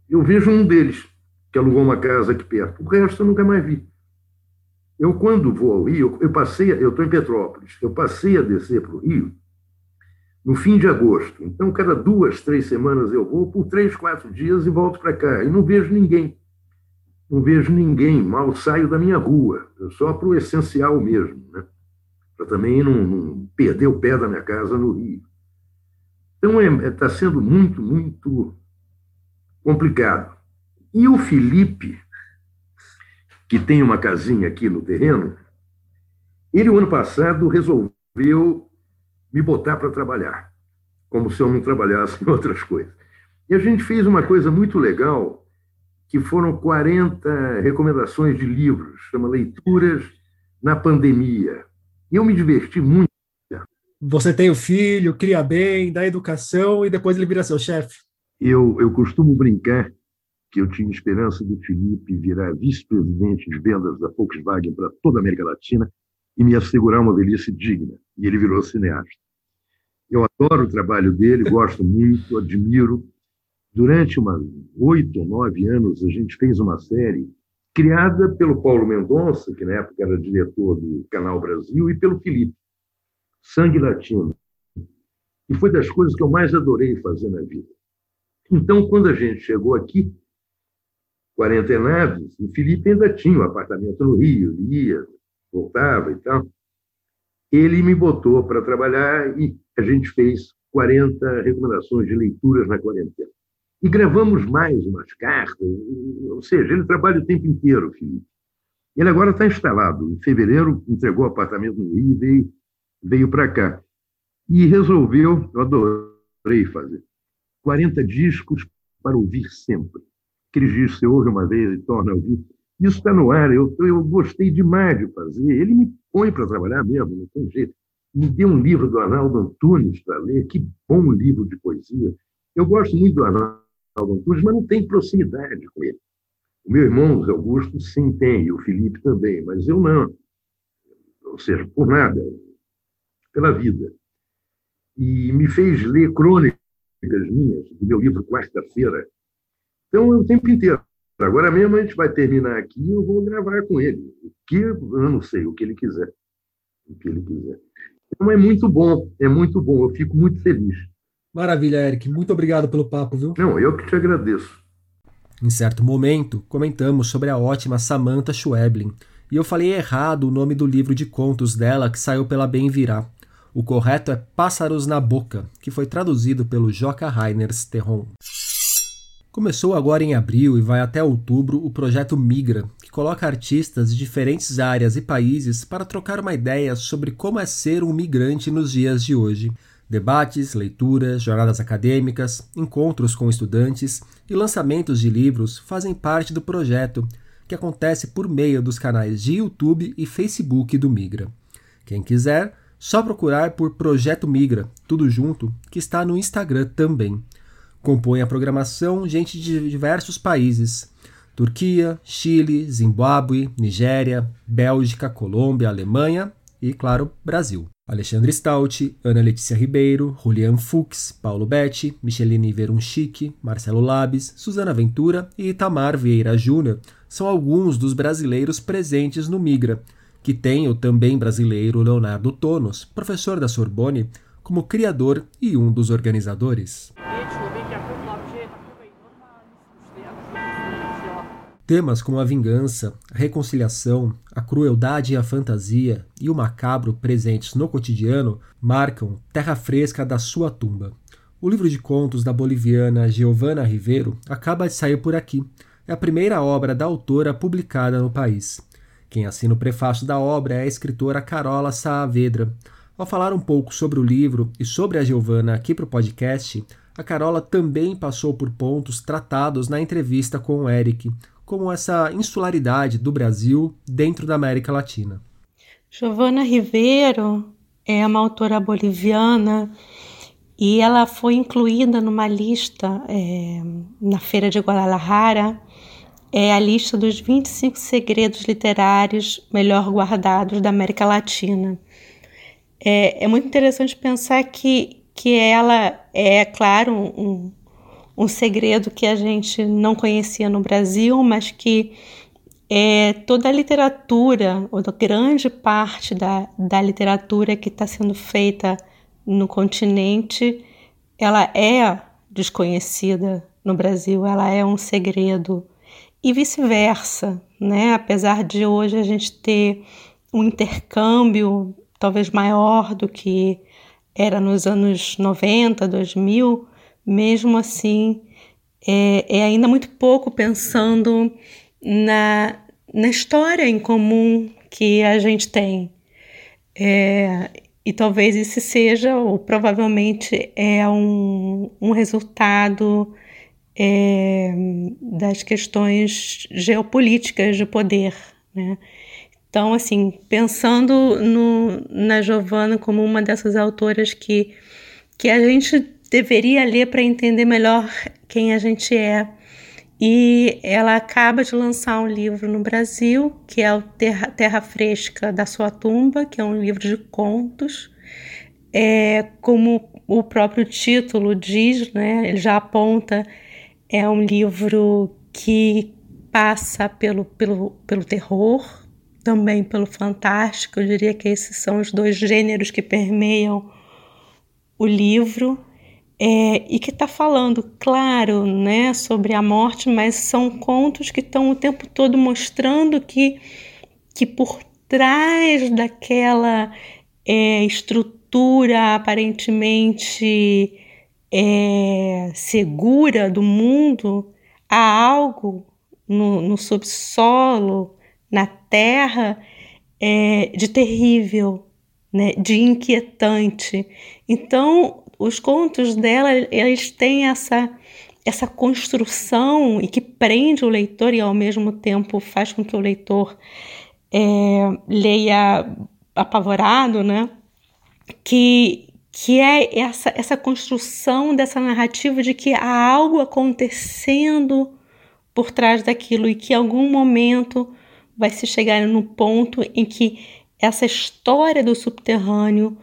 Eu vejo um deles, que alugou uma casa aqui perto, o resto eu nunca mais vi. Eu, quando vou ao Rio, eu passei, eu estou em Petrópolis, eu passei a descer para o Rio no fim de agosto. Então, cada duas, três semanas eu vou por três, quatro dias e volto para cá. E não vejo ninguém. Não vejo ninguém. Mal saio da minha rua. Só para o essencial mesmo. Né? para também não, não, perder o pé da minha casa no Rio. Então, está é, é, tá sendo muito, muito complicado. E o Felipe, que tem uma casinha aqui no terreno, ele, o ano passado, resolveu me botar para trabalhar, como se eu não trabalhasse *laughs* em outras coisas. E a gente fez uma coisa muito legal, que foram 40 recomendações de livros, chama Leituras na Pandemia. E eu me diverti muito. Você tem o filho, cria bem, dá educação e depois ele vira seu chefe. Eu, eu costumo brincar que eu tinha esperança do Felipe virar vice-presidente de vendas da Volkswagen para toda a América Latina e me assegurar uma velhice digna. E ele virou cineasta. Eu adoro o trabalho dele, gosto muito, admiro. Durante umas oito ou nove anos, a gente fez uma série criada pelo Paulo Mendonça, que na época era diretor do Canal Brasil, e pelo Felipe, Sangue Latino. E foi das coisas que eu mais adorei fazer na vida. Então, quando a gente chegou aqui, quarentenados, o Felipe ainda tinha um apartamento no Rio, ia, voltava e tal. Ele me botou para trabalhar e a gente fez 40 recomendações de leituras na quarentena. E gravamos mais umas cartas, ou seja, ele trabalha o tempo inteiro, Felipe. Ele agora está instalado. Em fevereiro, entregou o apartamento no Rio e veio, veio para cá. E resolveu, eu adorei fazer, 40 discos para ouvir sempre. Aqueles discos você ouve uma vez e torna a ouvir. Isso está no ar, eu, eu gostei demais de fazer. Ele me põe para trabalhar mesmo, não tem jeito. Me deu um livro do Arnaldo Antunes para ler, que bom livro de poesia. Eu gosto muito do Arnaldo Antunes, mas não tem proximidade com ele. O meu irmão, Zé Augusto, sim tem, o Felipe também, mas eu não. Ou seja, por nada, pela vida. E me fez ler crônicas minhas, do meu livro Quarta-feira. Então, o tempo inteiro. Agora mesmo a gente vai terminar aqui e eu vou gravar com ele. O que eu não sei, o que ele quiser. O que ele quiser. Então é muito bom, é muito bom. Eu fico muito feliz. Maravilha, Eric. Muito obrigado pelo papo, viu? Não, eu que te agradeço. Em certo momento, comentamos sobre a ótima Samantha Schweblin, e eu falei errado o nome do livro de contos dela que saiu pela Bem Virá. O correto é Pássaros na Boca, que foi traduzido pelo Joca Reiners Terron. Começou agora em abril e vai até outubro o projeto Migra, que coloca artistas de diferentes áreas e países para trocar uma ideia sobre como é ser um migrante nos dias de hoje. Debates, leituras, jornadas acadêmicas, encontros com estudantes e lançamentos de livros fazem parte do projeto, que acontece por meio dos canais de YouTube e Facebook do Migra. Quem quiser, só procurar por Projeto Migra, tudo junto, que está no Instagram também. Compõe a programação gente de diversos países: Turquia, Chile, Zimbábue, Nigéria, Bélgica, Colômbia, Alemanha e, claro, Brasil. Alexandre Stout, Ana Letícia Ribeiro, Julian Fuchs, Paulo Betti, Micheline Verunchique, Marcelo Labes, Suzana Ventura e Itamar Vieira Júnior são alguns dos brasileiros presentes no Migra, que tem o também brasileiro Leonardo Tonos, professor da Sorbonne, como criador e um dos organizadores. Temas como a vingança, a reconciliação, a crueldade e a fantasia e o macabro presentes no cotidiano marcam Terra Fresca da sua tumba. O livro de contos da boliviana Giovanna Ribeiro acaba de sair por aqui. É a primeira obra da autora publicada no país. Quem assina o prefácio da obra é a escritora Carola Saavedra. Ao falar um pouco sobre o livro e sobre a Giovanna aqui para o podcast, a Carola também passou por pontos tratados na entrevista com o Eric, como essa insularidade do Brasil dentro da América Latina. Giovana Ribeiro é uma autora boliviana e ela foi incluída numa lista é, na Feira de Guadalajara, é a lista dos 25 segredos literários melhor guardados da América Latina. É, é muito interessante pensar que, que ela é, claro, um, um segredo que a gente não conhecia no Brasil, mas que é, toda a literatura, ou grande parte da, da literatura que está sendo feita no continente, ela é desconhecida no Brasil, ela é um segredo. E vice-versa, né? Apesar de hoje a gente ter um intercâmbio talvez maior do que era nos anos 90, 2000, mesmo assim, é, é ainda muito pouco pensando na, na história em comum que a gente tem. É, e talvez isso seja, ou provavelmente é um, um resultado é, das questões geopolíticas de poder. Né? Então, assim, pensando no, na Giovanna como uma dessas autoras que, que a gente deveria ler para entender melhor quem a gente é. E ela acaba de lançar um livro no Brasil, que é o Terra, Terra Fresca da Sua Tumba, que é um livro de contos. É, como o próprio título diz, né, ele já aponta, é um livro que passa pelo, pelo, pelo terror, também pelo fantástico. Eu diria que esses são os dois gêneros que permeiam o livro é, e que está falando, claro, né, sobre a morte, mas são contos que estão o tempo todo mostrando que, que por trás daquela é, estrutura aparentemente é, segura do mundo, há algo no, no subsolo, na terra, é, de terrível, né, de inquietante. Então, os contos dela, eles têm essa essa construção e que prende o leitor e ao mesmo tempo faz com que o leitor é, leia apavorado, né? Que, que é essa, essa construção dessa narrativa de que há algo acontecendo por trás daquilo e que em algum momento vai se chegar no ponto em que essa história do subterrâneo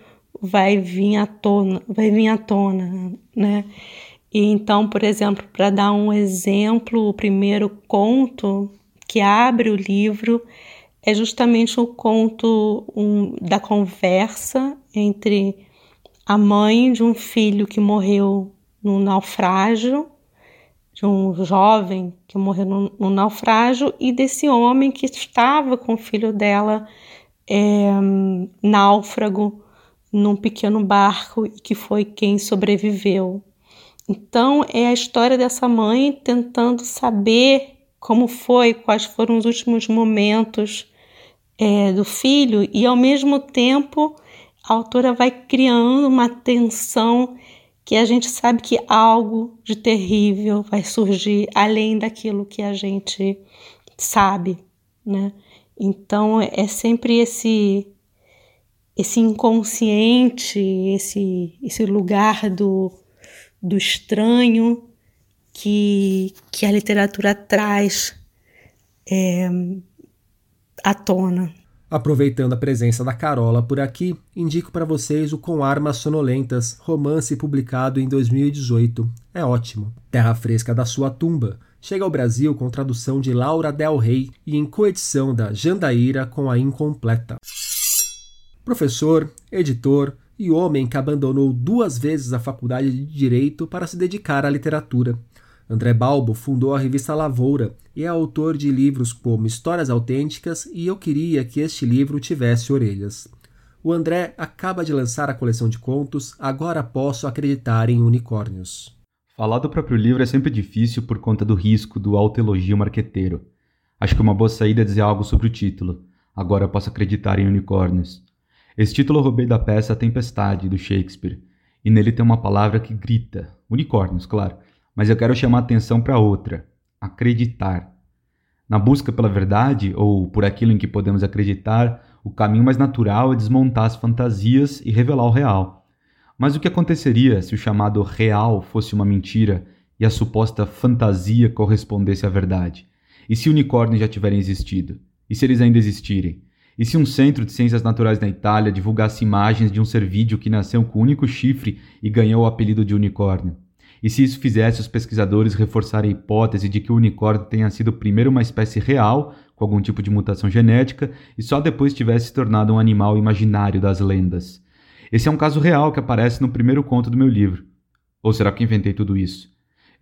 vai vir à tona, vai vir à tona, né? E então, por exemplo, para dar um exemplo, o primeiro conto que abre o livro é justamente o conto um, da conversa entre a mãe de um filho que morreu num naufrágio, de um jovem que morreu num, naufrágio, e desse homem que estava com o filho dela é, náufrago num pequeno barco e que foi quem sobreviveu. Então é a história dessa mãe tentando saber como foi, quais foram os últimos momentos é, do filho e ao mesmo tempo a autora vai criando uma tensão que a gente sabe que algo de terrível vai surgir além daquilo que a gente sabe, né? Então é sempre esse esse inconsciente, esse, esse lugar do, do estranho que, que a literatura traz é, à tona. Aproveitando a presença da Carola por aqui, indico para vocês o Com Armas Sonolentas, romance publicado em 2018. É ótimo. Terra Fresca da Sua Tumba. Chega ao Brasil com tradução de Laura Del Rey e em coedição da Jandaíra com a Incompleta. Professor, editor e homem que abandonou duas vezes a faculdade de Direito para se dedicar à literatura. André Balbo fundou a revista Lavoura e é autor de livros como Histórias Autênticas e Eu Queria que Este Livro Tivesse Orelhas. O André acaba de lançar a coleção de contos Agora Posso Acreditar em Unicórnios. Falar do próprio livro é sempre difícil por conta do risco do autoelogio marqueteiro. Acho que uma boa saída é dizer algo sobre o título. Agora posso acreditar em unicórnios. Esse título eu roubei da peça Tempestade, do Shakespeare, e nele tem uma palavra que grita, unicórnios, claro, mas eu quero chamar atenção para outra: acreditar. Na busca pela verdade, ou por aquilo em que podemos acreditar, o caminho mais natural é desmontar as fantasias e revelar o real. Mas o que aconteceria se o chamado real fosse uma mentira e a suposta fantasia correspondesse à verdade? E se unicórnios já tiverem existido? E se eles ainda existirem? E se um centro de ciências naturais na Itália divulgasse imagens de um cervídeo que nasceu com um único chifre e ganhou o apelido de unicórnio? E se isso fizesse os pesquisadores reforçarem a hipótese de que o unicórnio tenha sido primeiro uma espécie real, com algum tipo de mutação genética, e só depois tivesse se tornado um animal imaginário das lendas? Esse é um caso real que aparece no primeiro conto do meu livro. Ou será que inventei tudo isso?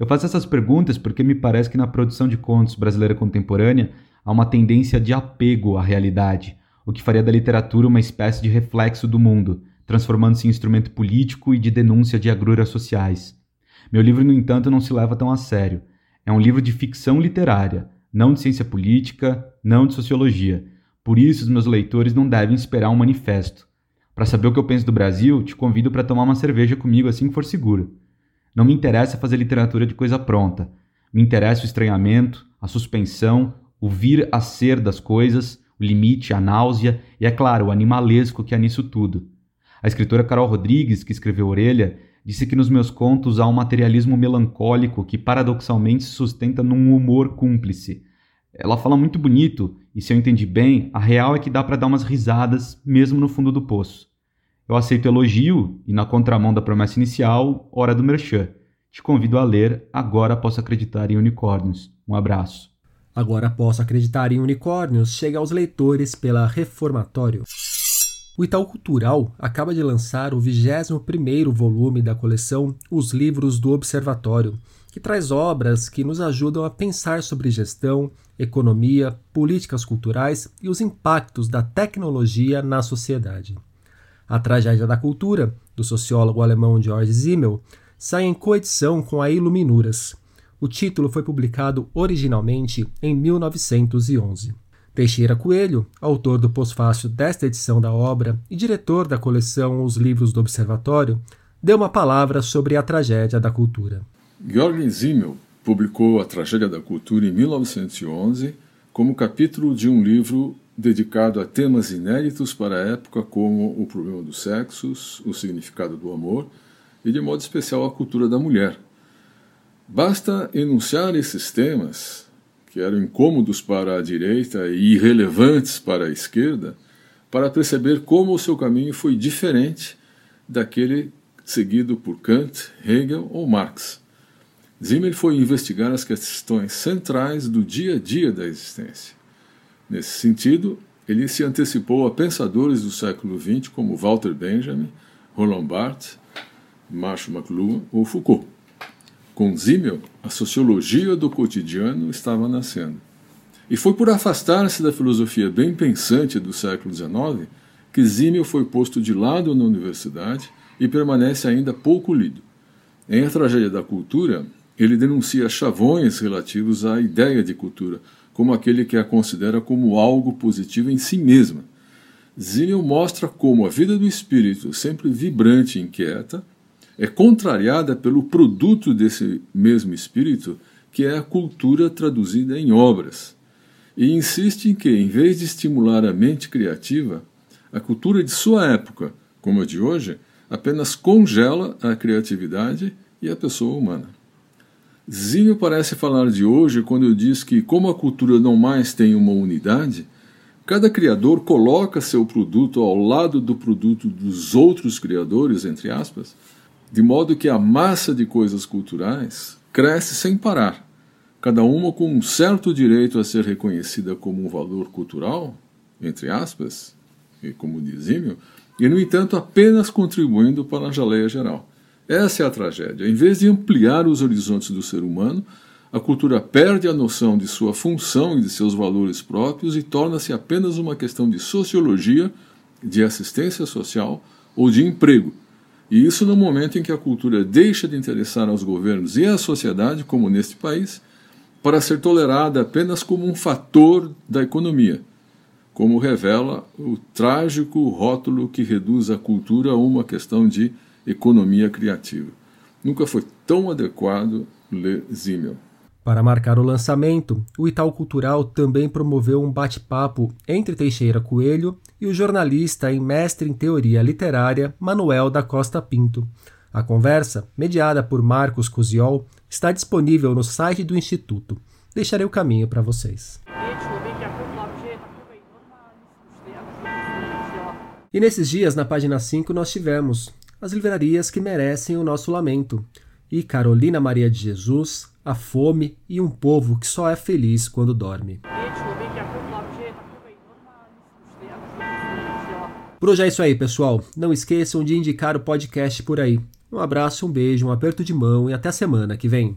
Eu faço essas perguntas porque me parece que na produção de contos brasileira contemporânea há uma tendência de apego à realidade, o que faria da literatura uma espécie de reflexo do mundo, transformando-se em instrumento político e de denúncia de agruras sociais. Meu livro, no entanto, não se leva tão a sério. É um livro de ficção literária, não de ciência política, não de sociologia. Por isso, os meus leitores não devem esperar um manifesto. Para saber o que eu penso do Brasil, te convido para tomar uma cerveja comigo assim que for seguro. Não me interessa fazer literatura de coisa pronta. Me interessa o estranhamento, a suspensão, o vir a ser das coisas, o limite, a náusea e, é claro, o animalesco que há nisso tudo. A escritora Carol Rodrigues, que escreveu Orelha, disse que nos meus contos há um materialismo melancólico que paradoxalmente se sustenta num humor cúmplice. Ela fala muito bonito, e se eu entendi bem, a real é que dá para dar umas risadas mesmo no fundo do poço. Eu aceito elogio e, na contramão da promessa inicial, hora do merchan. Te convido a ler Agora Posso Acreditar em Unicórnios. Um abraço. Agora Posso Acreditar em Unicórnios chega aos leitores pela Reformatório. O Itaú Cultural acaba de lançar o 21º volume da coleção Os Livros do Observatório, que traz obras que nos ajudam a pensar sobre gestão, economia, políticas culturais e os impactos da tecnologia na sociedade. A Tragédia da Cultura, do sociólogo alemão George Simmel, sai em coedição com a Iluminuras. O título foi publicado originalmente em 1911. Teixeira Coelho, autor do pós-fácil desta edição da obra e diretor da coleção Os Livros do Observatório, deu uma palavra sobre a tragédia da cultura. Georg Simmel publicou A Tragédia da Cultura em 1911 como capítulo de um livro dedicado a temas inéditos para a época como o problema dos sexos, o significado do amor e, de modo especial, a cultura da mulher. Basta enunciar esses temas que eram incômodos para a direita e irrelevantes para a esquerda, para perceber como o seu caminho foi diferente daquele seguido por Kant, Hegel ou Marx. Zimmer foi investigar as questões centrais do dia a dia da existência. Nesse sentido, ele se antecipou a pensadores do século XX como Walter Benjamin, Roland Barthes, Marshall McLuhan ou Foucault. Com Zimmel, a sociologia do cotidiano estava nascendo. E foi por afastar-se da filosofia bem pensante do século XIX que Zimmel foi posto de lado na universidade e permanece ainda pouco lido. Em A Tragédia da Cultura, ele denuncia chavões relativos à ideia de cultura, como aquele que a considera como algo positivo em si mesma. Zimmel mostra como a vida do espírito, sempre vibrante e inquieta, é contrariada pelo produto desse mesmo espírito, que é a cultura traduzida em obras. E insiste em que, em vez de estimular a mente criativa, a cultura de sua época, como a de hoje, apenas congela a criatividade e a pessoa humana. Zinho parece falar de hoje quando diz que, como a cultura não mais tem uma unidade, Cada criador coloca seu produto ao lado do produto dos outros criadores, entre aspas, de modo que a massa de coisas culturais cresce sem parar, cada uma com um certo direito a ser reconhecida como um valor cultural, entre aspas, e como dizímio, e no entanto apenas contribuindo para a galeia geral. Essa é a tragédia. Em vez de ampliar os horizontes do ser humano, a cultura perde a noção de sua função e de seus valores próprios e torna-se apenas uma questão de sociologia, de assistência social ou de emprego. E isso no momento em que a cultura deixa de interessar aos governos e à sociedade, como neste país, para ser tolerada apenas como um fator da economia, como revela o trágico rótulo que reduz a cultura a uma questão de economia criativa. Nunca foi tão adequado ler Zimmel. Para marcar o lançamento, o Itaú Cultural também promoveu um bate-papo entre Teixeira Coelho e o jornalista e mestre em teoria literária Manuel da Costa Pinto. A conversa, mediada por Marcos Cusiol, está disponível no site do Instituto. Deixarei o caminho para vocês. E nesses dias, na página 5, nós tivemos as livrarias que merecem o nosso lamento e Carolina Maria de Jesus, a fome e um povo que só é feliz quando dorme. Por hoje é isso aí, pessoal. Não esqueçam de indicar o podcast por aí. Um abraço, um beijo, um aperto de mão e até semana que vem.